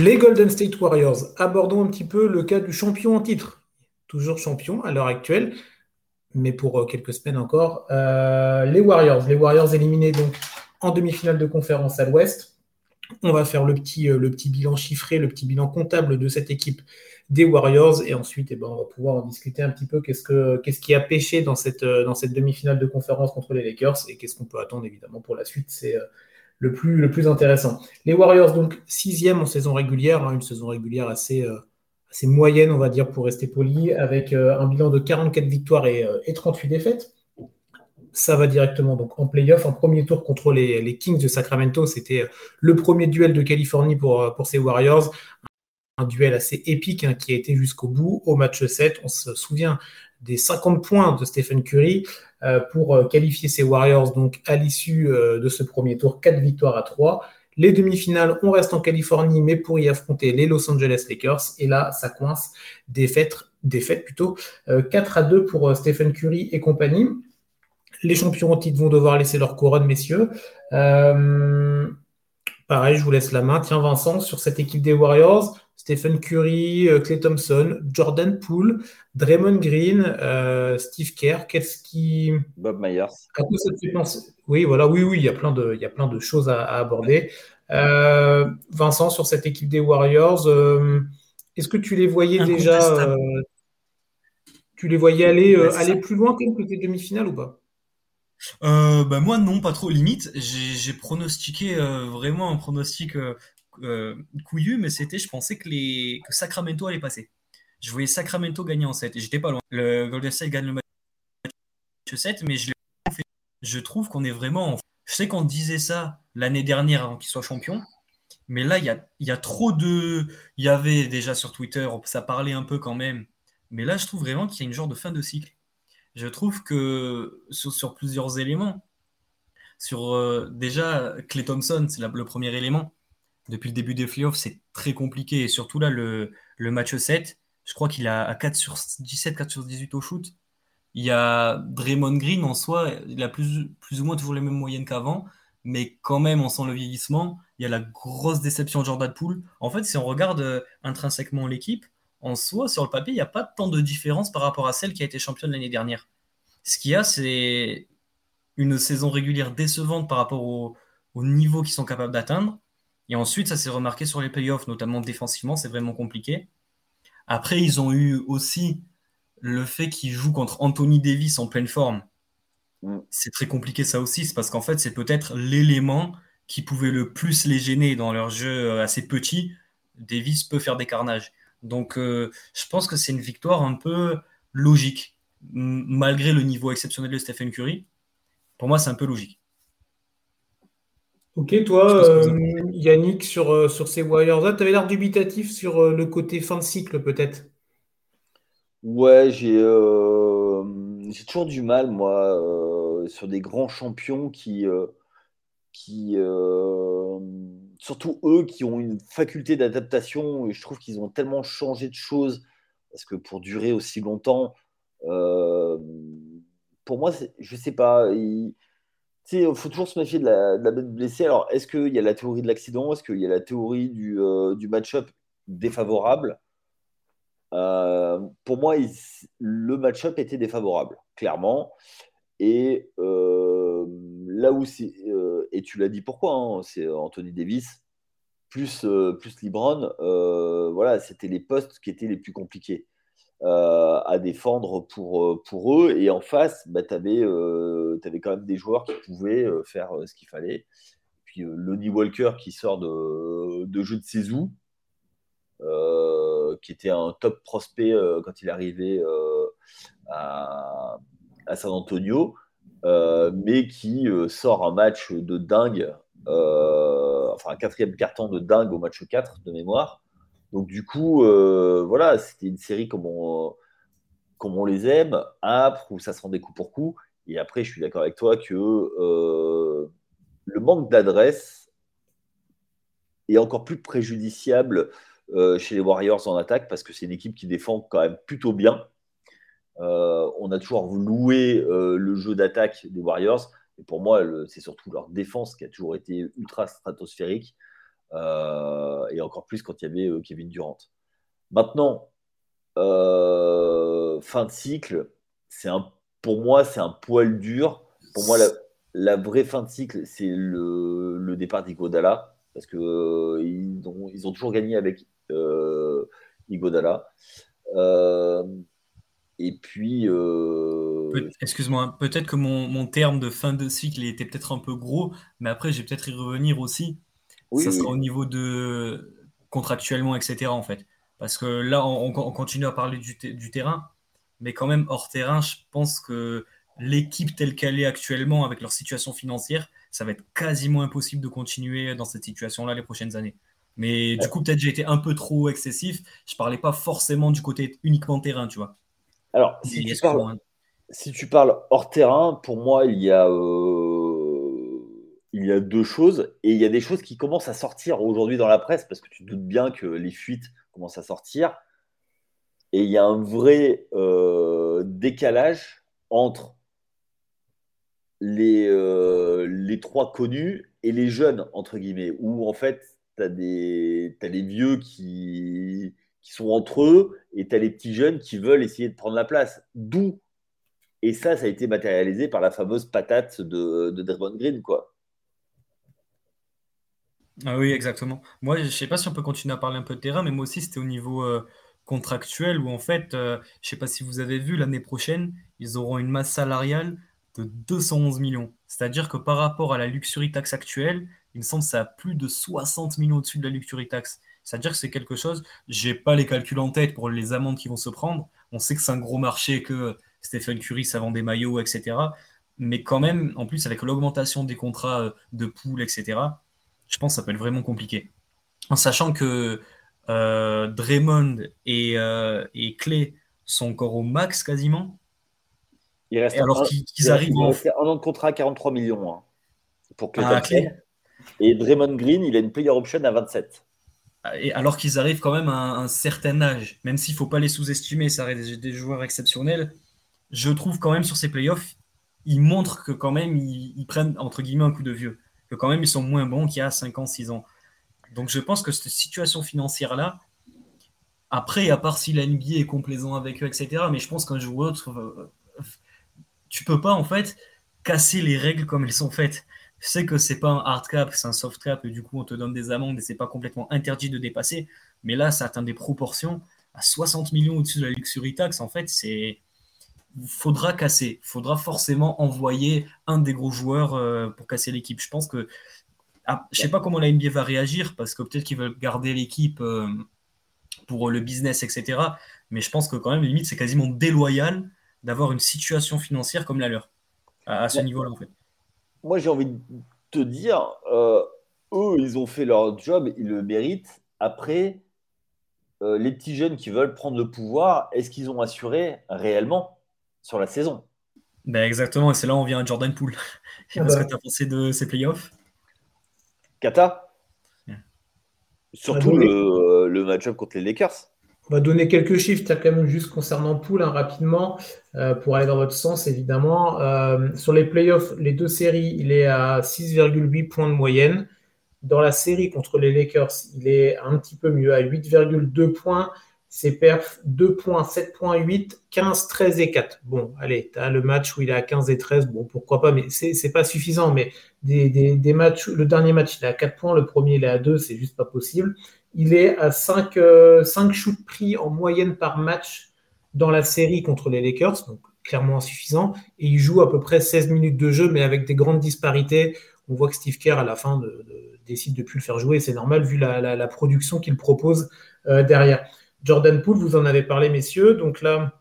Les Golden State Warriors. Abordons un petit peu le cas du champion en titre. Toujours champion à l'heure actuelle, mais pour euh, quelques semaines encore. Euh, les Warriors. Les Warriors éliminés donc en demi-finale de conférence à l'Ouest. On va faire le petit, euh, le petit bilan chiffré, le petit bilan comptable de cette équipe des Warriors. Et ensuite, eh ben, on va pouvoir en discuter un petit peu qu'est-ce, que, qui a pêché dans cette, demi-finale de conférence contre les Lakers et qu'est-ce qu'on peut attendre évidemment pour la suite. Le plus, intéressant. Les Warriors, donc, sixième en saison régulière, hein, une saison régulière assez, euh, assez moyenne, on va dire, pour rester poli, avec euh, un bilan de 44 victoires et, 38 euh, défaites. Ça va directement donc en playoff, en premier tour contre les, Kings de Sacramento. C'était le premier duel de Californie pour ces Warriors un duel assez épique hein, qui a été jusqu'au bout. Au match 7, on se souvient des 50 points de Stephen Curry euh, pour euh, qualifier ses Warriors donc à l'issue euh, de ce premier tour, 4 victoires à 3. Les demi-finales, on reste en Californie, mais pour y affronter les Los Angeles Lakers. Et là, ça coince. Défaite, défaite plutôt. 4 à 2 pour Stephen Curry et compagnie. Les champions en titre vont devoir laisser leur couronne, messieurs. pareil, je vous laisse la main. Tiens, Vincent, sur cette équipe des Warriors, Stephen Curry, Clay Thompson, Jordan Poole, Draymond Green, euh, Steve Kerr, qu'est-ce qui. Bob Myers. Oui, voilà, oui, oui, il y a plein de, il y a plein de choses à, aborder. Euh, Vincent, sur cette équipe des Warriors, euh, est-ce que tu les voyais déjà. tu les voyais aller, aller plus loin que les demi-finales ou pas? Bah moi non, pas trop limite. J'ai pronostiqué vraiment un pronostic couillu, mais c'était, je pensais que, les, Sacramento allait passer. Je voyais Sacramento gagner en 7 et j'étais pas loin. Le Golden State gagne le match 7, mais je, je trouve qu'on est vraiment. Je sais qu'on disait ça l'année dernière avant qu'il soit champion, mais là, il y a, y a, trop de. Il y avait déjà sur Twitter, ça parlait un peu quand même, mais là, je trouve vraiment qu'il y a une genre de fin de cycle. Je trouve que sur, plusieurs éléments, sur euh, déjà Clay Thompson, c'est le premier élément. Depuis le début des playoffs, c'est très compliqué. Et surtout là, le, match 7, je crois qu'il a 4 sur 17, 4 sur 18 au shoot. Il y a Draymond Green en soi, il a plus, ou moins toujours les mêmes moyennes qu'avant, mais quand même, on sent le vieillissement. Il y a la grosse déception de Jordan Poole. En fait, si on regarde euh, intrinsèquement l'équipe, en soi, sur le papier, il n'y a pas tant de différence par rapport à celle qui a été championne l'année dernière. Ce qu'il y a, c'est une saison régulière décevante par rapport au niveau qu'ils sont capables d'atteindre. Et ensuite, ça s'est remarqué sur les playoffs, notamment défensivement, c'est vraiment compliqué. Après, ils ont eu aussi le fait qu'ils jouent contre Anthony Davis en pleine forme. Mm. C'est très compliqué ça aussi, c'est parce qu'en fait, c'est peut-être l'élément qui pouvait le plus les gêner dans leur jeu euh, assez petit. Davis peut faire des carnages. Donc, euh, je pense que c'est une victoire un peu logique, malgré le niveau exceptionnel de Stephen Curry. Pour moi, c'est un peu logique. Ok, toi, euh, Yannick, sur, euh, sur ces Warriors-là, tu avais l'air dubitatif sur euh, le côté fin de cycle, peut-être. Ouais, j'ai j'ai toujours du mal, moi, sur des grands champions qui, qui surtout eux, qui ont une faculté d'adaptation. Je trouve qu'ils ont tellement changé de choses, parce que pour durer aussi longtemps, pour moi, je sais pas. Il faut toujours se méfier de la, de bête blessée. Alors, est-ce qu'il y a la théorie de l'accident? Est-ce qu'il y a la théorie du, euh, match-up défavorable? Euh, Pour moi, le match-up était défavorable, clairement. Et euh, là où c'est. et tu l'as dit pourquoi hein, C'est Anthony Davis plus, plus Libron. voilà, c'était les postes qui étaient les plus compliqués. Euh, à défendre pour, euh, pour eux. Et en face, bah, tu avais, euh, quand même des joueurs qui pouvaient faire ce qu'il fallait. Puis Lonnie Walker qui sort de, de jeu de Cézou, qui était un top prospect quand il arrivait à, à, San Antonio, mais qui sort un match de dingue, enfin un quatrième carton de dingue au match 4 de mémoire. Donc du coup, euh, voilà, c'était une série comme on, les aime, âpre, où ça se rendait coup pour coup. Et après, je suis d'accord avec toi que euh, le manque d'adresse est encore plus préjudiciable euh, chez les Warriors en attaque parce que c'est une équipe qui défend quand même plutôt bien. on a toujours loué le jeu d'attaque des Warriors. Et pour moi, c'est surtout leur défense qui a toujours été ultra stratosphérique. Et encore plus quand il y avait Kevin Durant. Maintenant, fin de cycle, c'est un, pour moi, c'est un poil dur. Pour moi, la, vraie fin de cycle, c'est le, départ d'Igodala, parce qu'ils ont, ils ont toujours gagné avec Igodala. Et puis. Euh, excuse-moi, peut-être que mon, terme de fin de cycle était peut-être un peu gros, mais après, je vais peut-être y revenir aussi. Ça sera au niveau de contractuellement, etc. en fait. Parce que là, on, continue à parler du, terrain, mais quand même, hors terrain, je pense que l'équipe telle qu'elle est actuellement, avec leur situation financière, ça va être quasiment impossible de continuer dans cette situation-là les prochaines années. Mais du coup, peut-être j'ai été un peu trop excessif. Je parlais pas forcément du côté uniquement terrain, tu vois. Alors, si tu, parles, hors terrain, pour moi, il y, a, euh, il y a deux choses. Et il y a des choses qui commencent à sortir aujourd'hui dans la presse, parce que tu doutes bien que les fuites commencent à sortir. Et il y a un vrai euh, décalage entre les, euh, les trois connus et les jeunes, entre guillemets, où en fait, tu as, as, les vieux qui, qui sont entre eux et tu as les petits jeunes qui veulent essayer de prendre la place. D'où Et ça, ça a été matérialisé par la fameuse patate de, de Draymond Green, quoi. Ah oui, exactement. Moi, je ne sais pas si on peut continuer à parler un peu de terrain, mais moi aussi, c'était au niveau euh, contractuel où, en fait, euh, je ne sais pas si vous avez vu, l'année prochaine, ils auront une masse salariale de 211 millions. C'est-à-dire que par rapport à la luxury tax actuelle, il me semble que ça a plus de 60 millions au-dessus de la luxury tax. C'est-à-dire que c'est quelque chose, j'ai pas les calculs en tête pour les amendes qui vont se prendre. On sait que c'est un gros marché, que Stephen Curry, ça vend des maillots, etc. Mais quand même, en plus, avec l'augmentation des contrats euh, de pool, etc., je pense que ça peut être vraiment compliqué. En sachant que euh, Draymond et, euh, et, Clay sont encore au max quasiment. Il reste alors qu'ils arrivent en... un an de contrat à 43 millions hein, pour Clay. Ah, et Draymond Green, il a une player option à 27 alors qu'ils arrivent quand même à un, certain âge, même s'il ne faut pas les sous-estimer, ça reste des, joueurs exceptionnels, je trouve quand même sur ces playoffs, ils montrent que quand même ils, prennent entre guillemets un coup de vieux, quand même ils sont moins bons qu'il y a 5 ans, 6 ans. Donc je pense que cette situation financière-là, après, à part si la NBA est complaisant avec eux, etc., mais je pense qu'un joueur, euh, tu peux pas en fait casser les règles comme elles sont faites. Je sais que c'est pas un hard cap, c'est un soft cap, et du coup on te donne des amendes et c'est pas complètement interdit de dépasser. Mais là, ça atteint des proportions à 60 millions au-dessus de la luxury tax. En fait, c'est faudra casser, faudra forcément envoyer un des gros joueurs euh, pour casser l'équipe. Je pense que ah, je sais pas comment la NBA va réagir parce que peut-être qu'ils veulent garder l'équipe euh, pour le business, etc. Mais je pense que quand même, limite, c'est quasiment déloyal d'avoir une situation financière comme la leur à, ce niveau-là, en fait moi, j'ai envie de te dire, euh, eux, ils ont fait leur job, ils le méritent. Après, les petits jeunes qui veulent prendre le pouvoir, est-ce qu'ils ont assuré réellement? Sur la saison ben Exactement, et c'est là où on vient à Jordan Poole. Qu'est-ce que tu as pensé de ces playoffs? Kata? Surtout le, le match-up contre les Lakers. On va donner quelques chiffres, as quand même juste concernant Pool hein, rapidement, euh, pour aller dans votre sens évidemment. Euh, sur les playoffs, les deux séries, il est à 6,8 points de moyenne. Dans la série contre les Lakers, il est un petit peu mieux, à 8,2 points. Ses perfs 2 points, 7,8, 15, 13 et 4. Bon, allez, tu le match où il est à 15 et 13, bon, pourquoi pas, mais c'est pas suffisant. Mais des, des, matchs, le dernier match, il est à 4 points, le premier, il est à 2, c'est juste pas possible. Il est à 5, euh, shoots pris en moyenne par match dans la série contre les Lakers, donc clairement insuffisant. Et il joue à peu près 16 minutes de jeu, mais avec des grandes disparités. On voit que Steve Kerr, à la fin, décide de ne plus le faire jouer. C'est normal vu la, production qu'il propose euh, derrière. Jordan Poole, vous en avez parlé, messieurs. Donc là,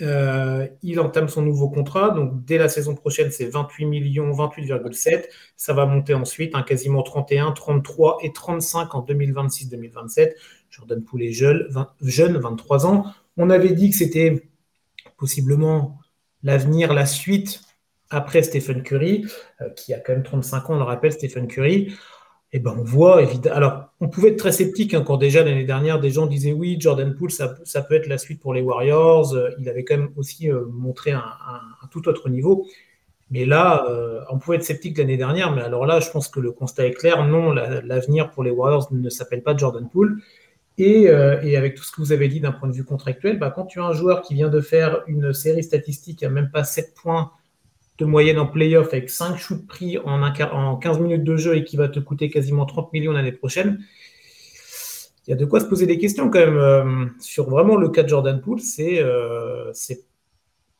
euh, il entame son nouveau contrat. Donc, dès la saison prochaine, c'est 28 millions, 28,7. Ça va monter ensuite, hein, quasiment 31, 33 et 35 en 2026-2027. Jordan Poole est jeune, jeune, 23 ans. On avait dit que c'était possiblement l'avenir, la suite après Stephen Curry, euh, qui a quand même 35 ans, on le rappelle, Stephen Curry eh ben on voit évidemment. Alors, on pouvait être très sceptique hein, quand déjà l'année dernière, des gens disaient oui, Jordan Poole, ça, peut être la suite pour les Warriors. Euh, il avait quand même aussi euh, montré un, tout autre niveau. Mais là, euh, on pouvait être sceptique l'année dernière, mais alors là, je pense que le constat est clair. Non, l'avenir pour les Warriors ne s'appelle pas Jordan Poole. Et, avec tout ce que vous avez dit d'un point de vue contractuel, bah, quand tu as un joueur qui vient de faire une série statistique à même pas 7 points de moyenne en playoff avec 5 shoots pris en, en 15 minutes de jeu et qui va te coûter quasiment 30 millions l'année prochaine, il y a de quoi se poser des questions quand même. Euh, sur vraiment le cas de Jordan Poole, c'est euh,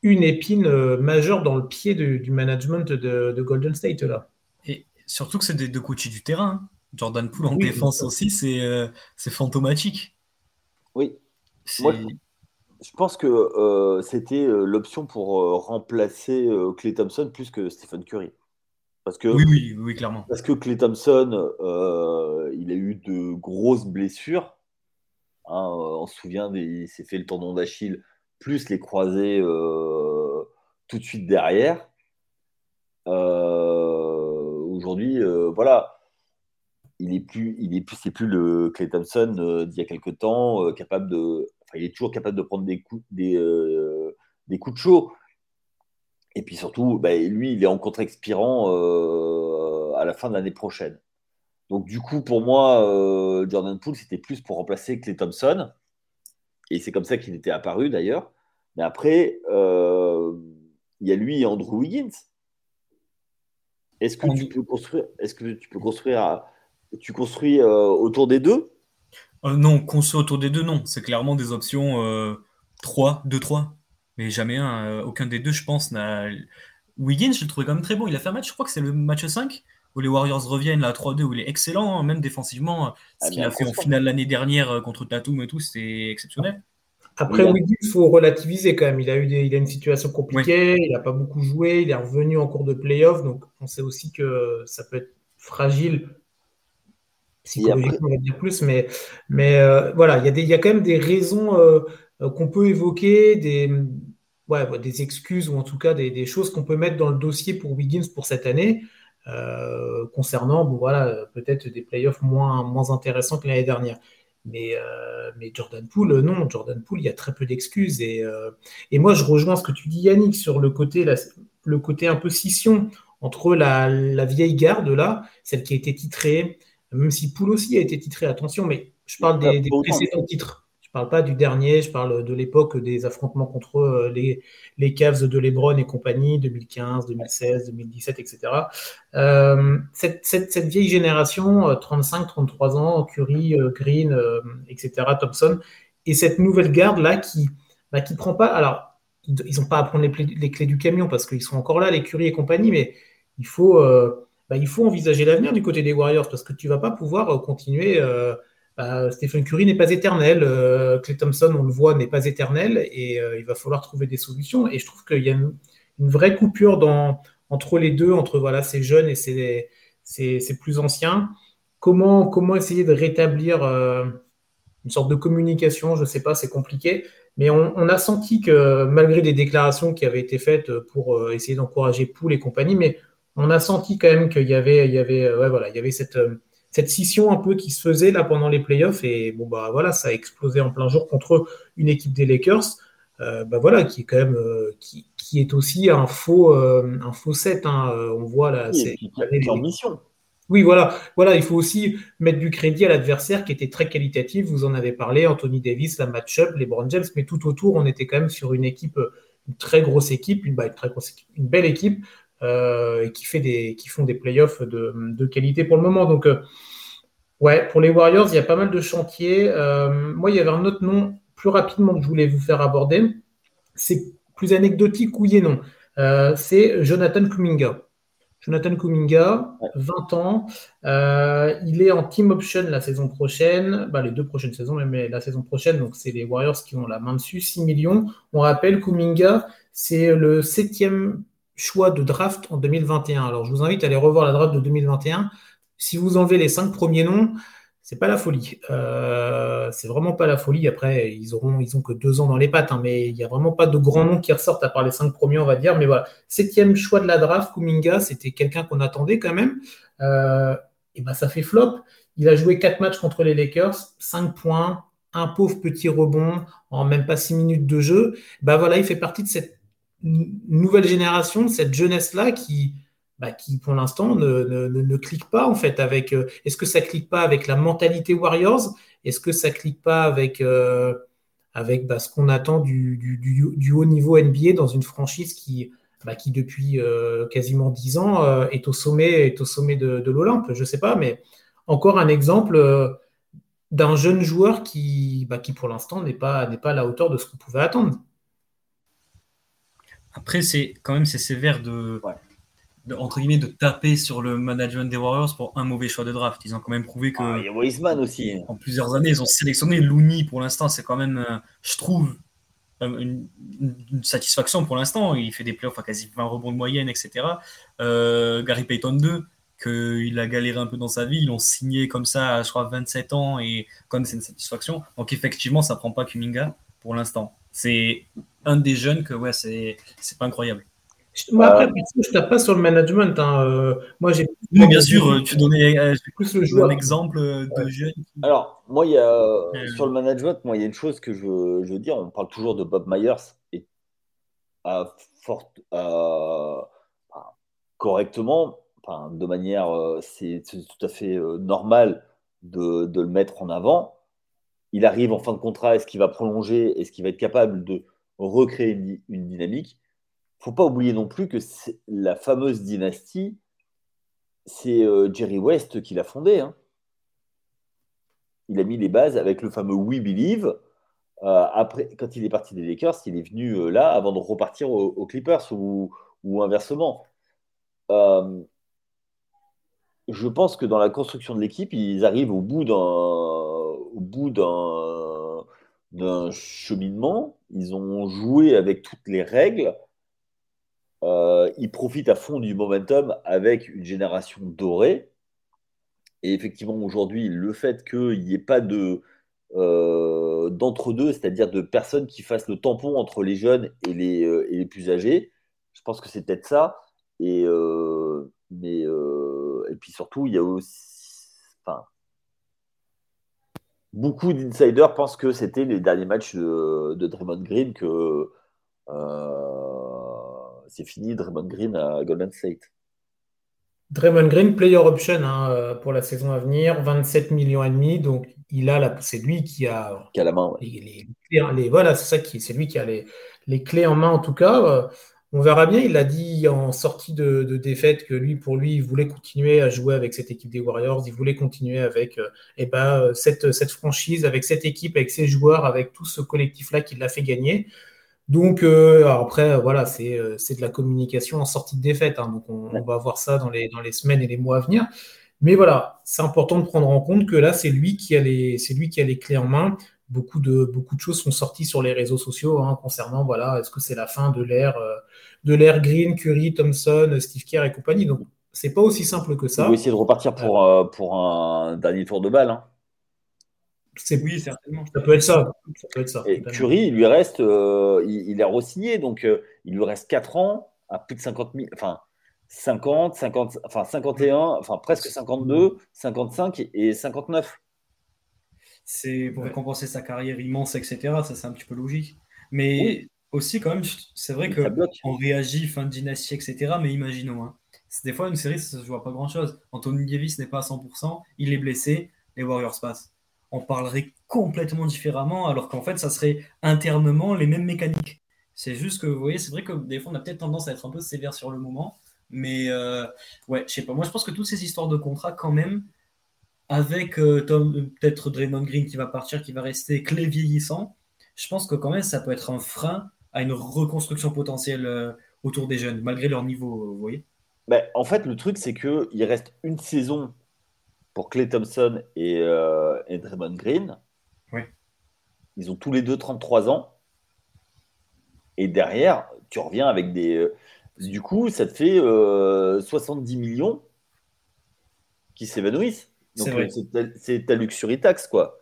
une épine euh, majeure dans le pied du management de, Golden State là. Et surtout que c'est des deux coachs du terrain. Hein. Jordan Poole en défense aussi, c'est fantomatique. Oui. Moi, je pense que c'était l'option pour remplacer Clay Thompson plus que Stephen Curry. Parce que, oui, oui, clairement. Parce que Clay Thompson, il a eu de grosses blessures. Hein, on se souvient, il s'est fait le tendon d'Achille plus les croisés euh, tout de suite derrière. Euh, aujourd'hui, euh, voilà, il est plus, il est plus, c'est plus le Clay Thompson d'il y a quelques temps, capable de, enfin, il est toujours capable de prendre des coups, des, des coups de chaud. Et puis surtout, bah, lui, il est en contre expirant à la fin de l'année prochaine. Donc du coup, pour moi, Jordan Poole, c'était plus pour remplacer Clay Thompson. Et c'est comme ça qu'il était apparu d'ailleurs. Mais après, euh, il y a lui et Andrew Wiggins. Est-ce que, tu peux construire, est-ce que tu peux construire, tu construis euh, autour des deux? Euh, Non, construire autour des deux, non. C'est clairement des options 3, 2-3. Mais jamais un. aucun des deux, je pense, n'a. Wiggins, je le trouvais quand même très bon. Il a fait un match, je crois que c'est le match 5, où les Warriors reviennent à 3-2, où il est excellent, hein, même défensivement. Ce ah, qu'il a fait en finale l'année dernière contre Tatum et tout, c'était exceptionnel. Après, Wiggins, il faut relativiser quand même. Il a eu il a une situation compliquée, il n'a pas beaucoup joué, il est revenu en cours de playoff, donc on sait aussi que ça peut être fragile psychologiquement, on va dire plus, mais, mais euh, voilà, il y, a y a quand même des raisons euh, euh, qu'on peut évoquer, des, ouais, des excuses ou en tout cas des, des choses qu'on peut mettre dans le dossier pour Wiggins pour cette année. concernant bon, voilà, peut-être des playoffs moins, moins intéressants que l'année dernière. Mais, mais Jordan Poole, non, Jordan Poole, il y a très peu d'excuses. Et, et, moi, je rejoins ce que tu dis, Yannick, sur le côté, le côté un peu scission entre la, la, vieille garde, là, celle qui a été titrée, même si Poole aussi a été titré, attention, mais je parle des, des précédents titres. Je parle pas du dernier, je parle de l'époque des affrontements contre euh, les, les Cavs de LeBron et compagnie, 2015, 2016, 2017, etc. Euh, cette, cette, cette, vieille génération, 35, euh, 33 ans, Curry, Green, etc., Thompson, et cette nouvelle garde-là qui bah, qui prend pas. Alors, ils n'ont pas à prendre les, les, clés du camion parce qu'ils sont encore là, les Curry et compagnie, mais il faut, bah, il faut envisager l'avenir du côté des Warriors parce que tu vas pas pouvoir continuer bah, Stephen Curry n'est pas éternel, euh, Clay Thompson, on le voit, n'est pas éternel, et euh, il va falloir trouver des solutions. Et je trouve qu'il y a une, vraie coupure entre les deux, entre voilà, ces jeunes et ces, plus anciens. Comment, essayer de rétablir euh, une sorte de communication Je ne sais pas, c'est compliqué. Mais on, a senti que malgré des déclarations qui avaient été faites pour essayer d'encourager Poul et compagnie, mais on a senti quand même qu'il y avait, il y avait, ouais, voilà, il y avait cette cette scission un peu qui se faisait là pendant les playoffs et bon bah voilà ça a explosé en plein jour contre une équipe des Lakers euh, bah voilà qui est quand même euh, qui, qui, est aussi un faux euh, un faux set hein. on voit là c'est mission oui voilà voilà il faut aussi mettre du crédit à l'adversaire qui était très qualitatif vous en avez parlé Anthony Davis la match-up les Brown James mais tout autour on était quand même sur une équipe une très grosse équipe une, bah, une très grosse équipe, une belle équipe euh, et qui, fait des, qui font des playoffs de, de qualité pour le moment. Donc, euh, ouais, pour les Warriors, il y a pas mal de chantiers. Euh, moi, il y avait un autre nom plus rapidement que je voulais vous faire aborder. C'est plus anecdotique, oui et non. c'est Jonathan Kuminga. Jonathan Kuminga, 20 ans. il est en team option la saison prochaine, bah, les deux prochaines saisons, mais la saison prochaine, donc c'est les Warriors qui ont la main dessus, 6 millions. On rappelle, Kuminga, c'est le septième choix de draft en 2021. Alors, je vous invite à aller revoir la draft de 2021. Si vous enlevez les cinq premiers noms, c'est pas la folie. Euh, c'est vraiment pas la folie. Après, ils auront, ils ont que deux ans dans les pattes, hein, mais il n'y a vraiment pas de grands noms qui ressortent à part les cinq premiers, on va dire. Mais voilà, septième choix de la draft, Kuminga, c'était quelqu'un qu'on attendait quand même. Euh, et ben, ça fait flop. Il a joué quatre matchs contre les Lakers, cinq points, un pauvre petit rebond en même pas six minutes de jeu. Ben voilà, il fait partie de cette nouvelle génération, cette jeunesse-là qui, bah, pour l'instant ne, ne, clique pas en fait avec. Euh, est-ce que ça clique pas avec la mentalité Warriors? Est-ce que ça clique pas avec euh, avec bah, ce qu'on attend du, haut niveau NBA dans une franchise qui bah, depuis euh, quasiment dix ans est au sommet est au sommet de, l'Olympe? Je sais pas, mais encore un exemple d'un jeune joueur qui qui pour l'instant n'est pas à la hauteur de ce qu'on pouvait attendre. Après, c'est quand même c'est sévère de, entre guillemets, de taper sur le management des Warriors pour un mauvais choix de draft. Ils ont quand même prouvé que. Ah, il y a Wiseman aussi. En plusieurs années, ils ont sélectionné Looney pour l'instant. C'est quand même, euh, je trouve, euh, une, satisfaction pour l'instant. Il fait des playoffs à quasi 20 rebonds de moyenne, etc. Euh, Gary Payton 2, qu'il a galéré un peu dans sa vie. Ils l'ont signé comme ça je crois, 27 ans et comme c'est une satisfaction. Donc, effectivement, ça prend pas Kuminga pour l'instant. C'est un des jeunes que, ouais, c'est pas incroyable. Moi, après, euh, je tape pas sur le management. Hein. Euh, moi, j'ai. bien sûr, tu donnais euh, plus le un exemple de jeunes. Alors, moi, il y a, sur le management, moi, il y a une chose que je, je, veux dire. On parle toujours de Bob Myers et à forte, correctement, enfin, de manière, c'est tout à fait normal de, de, le mettre en avant. Il arrive en fin de contrat. Est-ce qu'il va prolonger Est-ce qu'il va être capable de recréer une, une dynamique? Faut pas oublier non plus que la fameuse dynastie, c'est euh, Jerry West qui l'a fondée. Hein. Il a mis les bases avec le fameux We Believe. Euh, après, quand il est parti des Lakers, il est venu euh, là avant de repartir aux, Clippers ou, inversement. je pense que dans la construction de l'équipe, ils arrivent au bout d'un, au bout d'un, d'un cheminement. Ils ont joué avec toutes les règles euh, il profite à fond du momentum avec une génération dorée. Et effectivement, aujourd'hui, le fait qu'il n'y ait pas de euh, d'entre-deux, c'est-à-dire de personnes qui fassent le tampon entre les jeunes et les, euh, et les plus âgés, je pense que c'est peut-être ça. Et, mais, et puis surtout, il y a aussi. Beaucoup d'insiders pensent que c'était les derniers matchs de, de Draymond Green que c'est fini Draymond Green à Golden State. Draymond Green, player option hein, euh, pour la saison à venir, 27 millions et demi. Donc, il a la, c'est lui qui a, qui a la main. Les, les, voilà, c'est ça qui, c'est lui qui a les, les, clés en main en tout cas. Euh, on verra bien. Il a dit en sortie de, défaite que lui, pour lui, il voulait continuer à jouer avec cette équipe des Warriors. Il voulait continuer avec euh, eh ben, cette, cette franchise, avec cette équipe, avec ses joueurs, avec tout ce collectif-là qui l'a fait gagner. Donc euh, après, voilà, euh, c'est de la communication en sortie de défaite. Hein. donc on, va voir ça dans les, dans les semaines et les mois à venir. Mais voilà, c'est important de prendre en compte que là, c'est lui qui c'est lui qui a les clés en main. Beaucoup de, beaucoup de choses sont sorties sur les réseaux sociaux hein, concernant, voilà, est-ce que c'est la fin de l'ère, euh, de l'ère Green, Curry, Thompson, Steve Kerr et compagnie. Donc c'est pas aussi simple que ça. Faut essayer de repartir pour, pour un dernier tour de balle. Hein. Oui, certainement. Ça peut être ça. Et Curry, il lui reste, euh, il, est re-signé, donc euh, il lui reste 4 ans à plus de 50 000, enfin 50, 50, enfin 51, enfin presque 52, 55 et 59. C'est pour compenser sa carrière immense, etc. Ça, c'est un petit peu logique. Mais aussi, quand même, c'est vrai qu'on réagit fin de dynastie, etc. Mais imaginons, hein. des fois, une série, ça se joue à pas grand-chose. Anthony Davis n'est pas à 100%, il est blessé, les Warriors passent on parlerait complètement différemment, alors qu'en fait, ça serait internement les mêmes mécaniques. C'est juste que, vous voyez, c'est vrai que des fois, on a peut-être tendance à être un peu sévère sur le moment, mais euh, ouais, je sais pas. Moi, je pense que toutes ces histoires de contrat, quand même, avec euh, Tom, peut-être Draymond Green qui va partir, qui va rester clé vieillissant, je pense que quand même, ça peut être un frein à une reconstruction potentielle euh, autour des jeunes, malgré leur niveau, vous voyez. Ben, en fait, le truc, c'est qu'il reste une saison pour Clay Thompson et, euh, Draymond Green. Ils ont tous les deux 33 ans. Et derrière, tu reviens avec des. Euh, du coup, ça te fait 70 euh, millions qui s'évanouissent. Donc, c'est ta, luxury tax, quoi.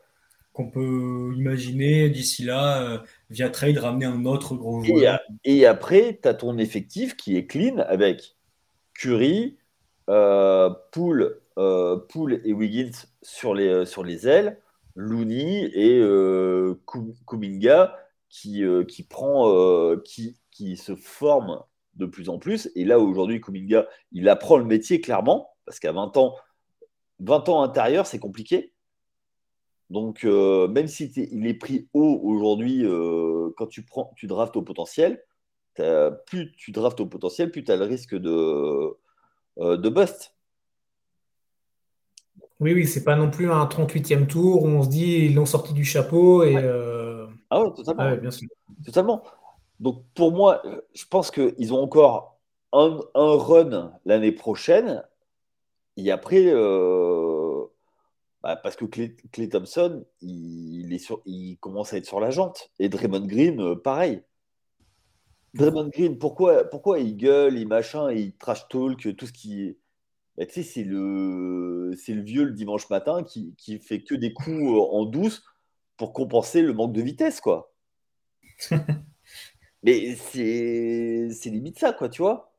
Qu'on peut imaginer d'ici là, via trade, ramener un autre gros joueur. Et, après, tu as ton effectif qui est clean avec Curry, Poole, euh, Poole et Wiggins sur les, euh, sur les ailes, Looney et euh, Kuminga qui, qui, prend, qui, qui se forment de plus en plus. Et là, aujourd'hui, Kuminga, il apprend le métier clairement, parce qu'à 20 ans, 20 ans intérieur, c'est compliqué. Donc, euh, même si il est pris haut aujourd'hui, euh, quand tu prends, tu draftes au potentiel, plus tu draftes au potentiel, plus tu as le risque de, euh, de bust. Oui, oui, c'est pas non plus un 38e tour où on se dit ils l'ont sorti du chapeau et. Ah ouais, totalement. bien sûr. Totalement. Donc pour moi, je pense qu'ils ont encore un, run l'année prochaine. Et après, euh, bah, parce que Clay, Thompson, il, est sur, il commence à être sur la jante. Et Draymond Green, euh, pareil. Draymond Green, pourquoi, pourquoi il gueule, il machin, il trash talk, tout ce qui. Bah, tu sais, c'est le, c'est le vieux le dimanche matin qui, qui fait que des coups euh, en douce pour compenser le manque de vitesse, quoi. Mais c'est limite ça, quoi, tu vois.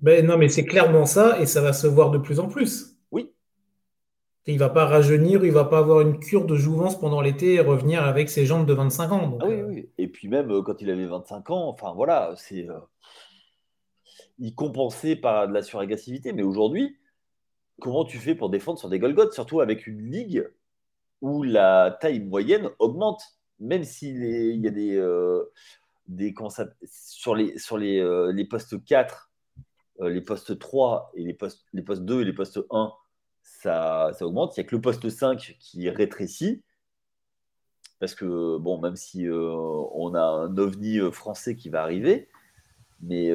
Ben non, mais c'est clairement ça, et ça va se voir de plus en plus. Oui. il va pas rajeunir, il va pas avoir une cure de jouvence pendant l'été et revenir avec ses jambes de 25 ans. ah oui, euh. oui. Et puis même euh, quand il avait 25 ans, enfin voilà, c'est. Euh, il compensait par de la suragressivité. Mais aujourd'hui, comment tu fais pour défendre sur des Golgotes, surtout avec une ligue où la taille moyenne augmente, même s'il y a des des sur les, sur les, les postes 4, euh, les postes 3 et les postes, les postes 2 et les postes 1, ça, ça augmente. Il n'y a que le poste 5 qui rétrécit. Parce que, bon, même si euh, on a un ovni français qui va arriver, mais,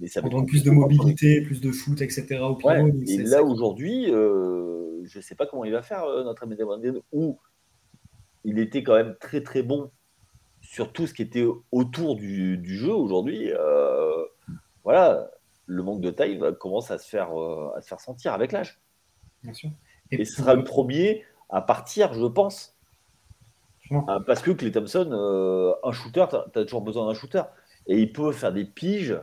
mais ça va être plus de mobilité, plus de foot, etc. Au et là, aujourd'hui, je ne sais pas comment il va faire, notre ami où il était quand même très très bon sur tout ce qui était autour du, jeu aujourd'hui, euh, voilà, le manque de taille commence à se faire, euh, à se faire sentir avec l'âge. Et, ce sera le premier à partir, je pense. Ah, parce que Clay Thompson, euh, un shooter, tu as, toujours besoin d'un shooter. Et il peut faire des piges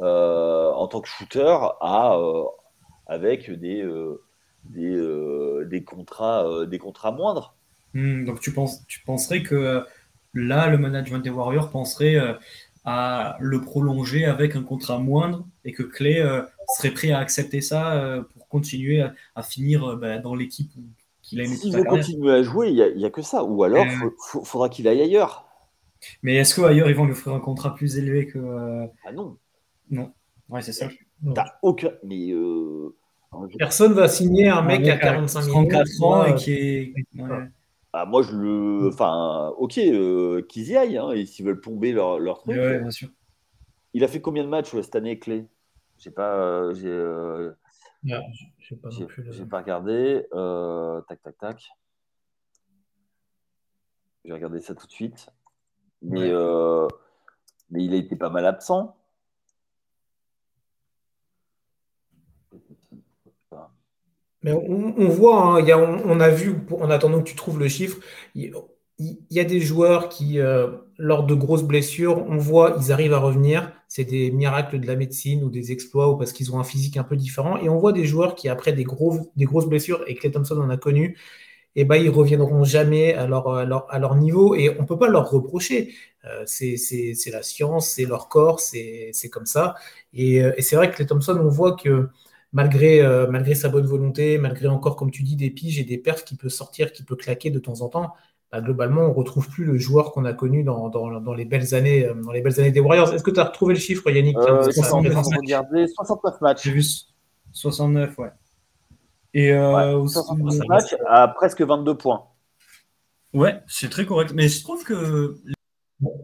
en tant que shooter à, avec des, des, des, contrats, des contrats moindres. Hmm, donc tu, penses, tu penserais que Là, le management des Warriors penserait euh, à le prolonger avec un contrat moindre et que Clay euh, serait prêt à accepter ça euh, pour continuer à, finir bah, dans l'équipe qu'il a aimé S'il veut continuer à jouer, il n'y a, que ça. Ou alors, il faudra qu'il aille ailleurs. Mais est-ce qu'ailleurs, ils vont lui offrir un contrat plus élevé que. Ah non. Non. Ouais, c'est ça. T'as aucun. Mais. Personne va signer un mec, à 45 34 ans et qui est. Ah, moi, je le. Enfin, ok, euh, qu'ils y aillent, hein, et s'ils veulent plomber leur, leur truc. Ouais, bien sûr. Il a fait combien de matchs cette année, Clé J'ai pas. Euh, j'ai euh, pas, j'ai pas regardé. tac, tac, tac. Je vais regarder ça tout de suite. Mais, mais il a été pas mal absent. On, voit, hein, on, a vu, en attendant que tu trouves le chiffre, il, y a des joueurs qui, euh, lors de grosses blessures, on voit, ils arrivent à revenir. C'est des miracles de la médecine ou des exploits ou parce qu'ils ont un physique un peu différent. Et on voit des joueurs qui, après des, grosses blessures, et Clay Thompson en a connu, eh ben, ils reviendront jamais à leur, à leur, niveau et on ne peut pas leur reprocher. Euh, c'est la science, c'est leur corps, c'est comme ça. Et, euh, et c'est vrai que Clay Thompson, on voit que malgré, euh, malgré sa bonne volonté, malgré encore, comme tu dis, des piges et des perfs qui peut sortir, qui peut claquer de temps en temps, bah, globalement, on ne retrouve plus le joueur qu'on a connu dans, dans, les belles années, euh, dans les belles années des Warriors. Est-ce que tu as retrouvé le chiffre, Yannick? Euh, 69 matchs. J'ai vu 69, ouais. Et euh, 69 matchs à presque 22 points. Ouais, c'est très correct. Mais je trouve que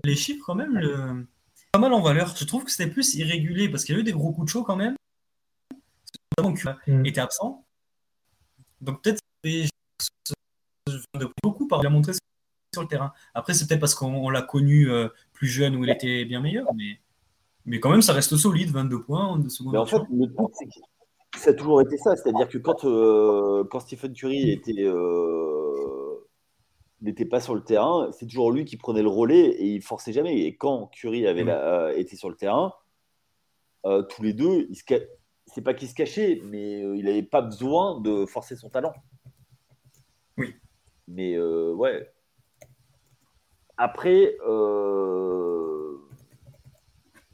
les chiffres, quand même, le... pas mal en valeur. Je trouve que c'était plus irrégulier parce qu'il y a eu des gros coups de chaud quand même donc mm. était absent. Donc peut-être beaucoup par lui montrer sur le terrain. Après, c'est peut-être parce qu'on l'a connu euh, plus jeune où il était bien meilleur, mais, mais quand même, ça reste solide, 22 points en Mais en fait, le truc, c'est que ça a toujours été ça. C'est-à-dire que quand, euh, quand Stephen Curry était, euh, n'était pas sur le terrain, c'est toujours lui qui prenait le relais et il forçait jamais. Et quand Curry avait mm. été sur le terrain, tous les deux, ils se, c'est pas qu'il se cachait, mais euh, il n'avait pas besoin de forcer son talent. Oui. Mais euh, ouais. après,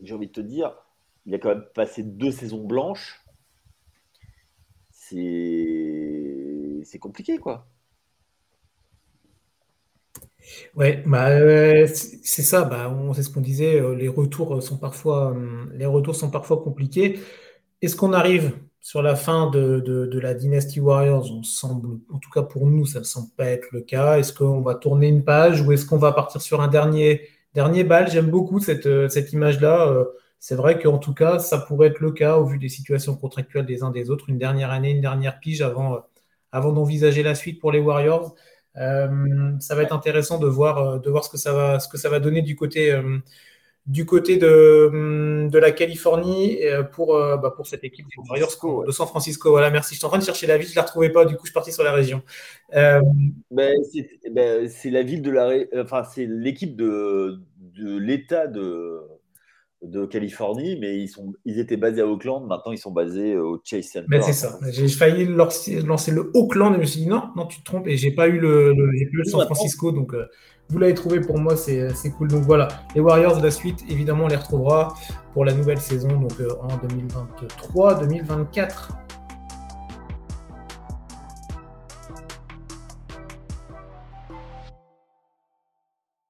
j'ai envie de te dire, il a quand même passé deux saisons blanches. C'est, compliqué, quoi. Ouais, bah, euh, c'est ça. Bah, on, c'est ce qu'on disait. Euh, les retours sont parfois, hum, les retours sont parfois compliqués. Est-ce qu'on arrive sur la fin de, la Dynasty Warriors? On en tout cas pour nous, ça ne semble pas être le cas. Est-ce qu'on va tourner une page ou est-ce qu'on va partir sur un dernier, dernier bal? J'aime beaucoup cette, euh, image-là. C'est vrai qu'en tout cas, ça pourrait être le cas au vu des situations contractuelles des uns des autres. Une dernière année, une dernière pige avant, avant d'envisager la suite pour les Warriors. Euh, ça va être intéressant de voir, euh, de voir ce, que ça va, donner du côté, euh, du côté de, de la Californie pour, bah, pour cette équipe des Warriors de San Francisco. Voilà, merci. Je suis en train de chercher la ville, je ne la retrouvais pas, du coup je suis parti sur la région. Ben, ben, c'est la ville de la. Enfin, c'est l'équipe de, de l'État de de Californie, mais ils, sont, ils étaient basés à Oakland. Maintenant, ils sont basés au Chase Center. Mais c'est ça. J'ai failli lancer le Oakland et je me suis dit non, non, tu te trompes. Et j'ai pas eu le, le, San Francisco. Donc, euh, vous l'avez trouvé pour moi, c'est cool. Donc voilà, les Warriors de la suite, évidemment, on les retrouvera pour la nouvelle saison donc euh, en 2023-2024.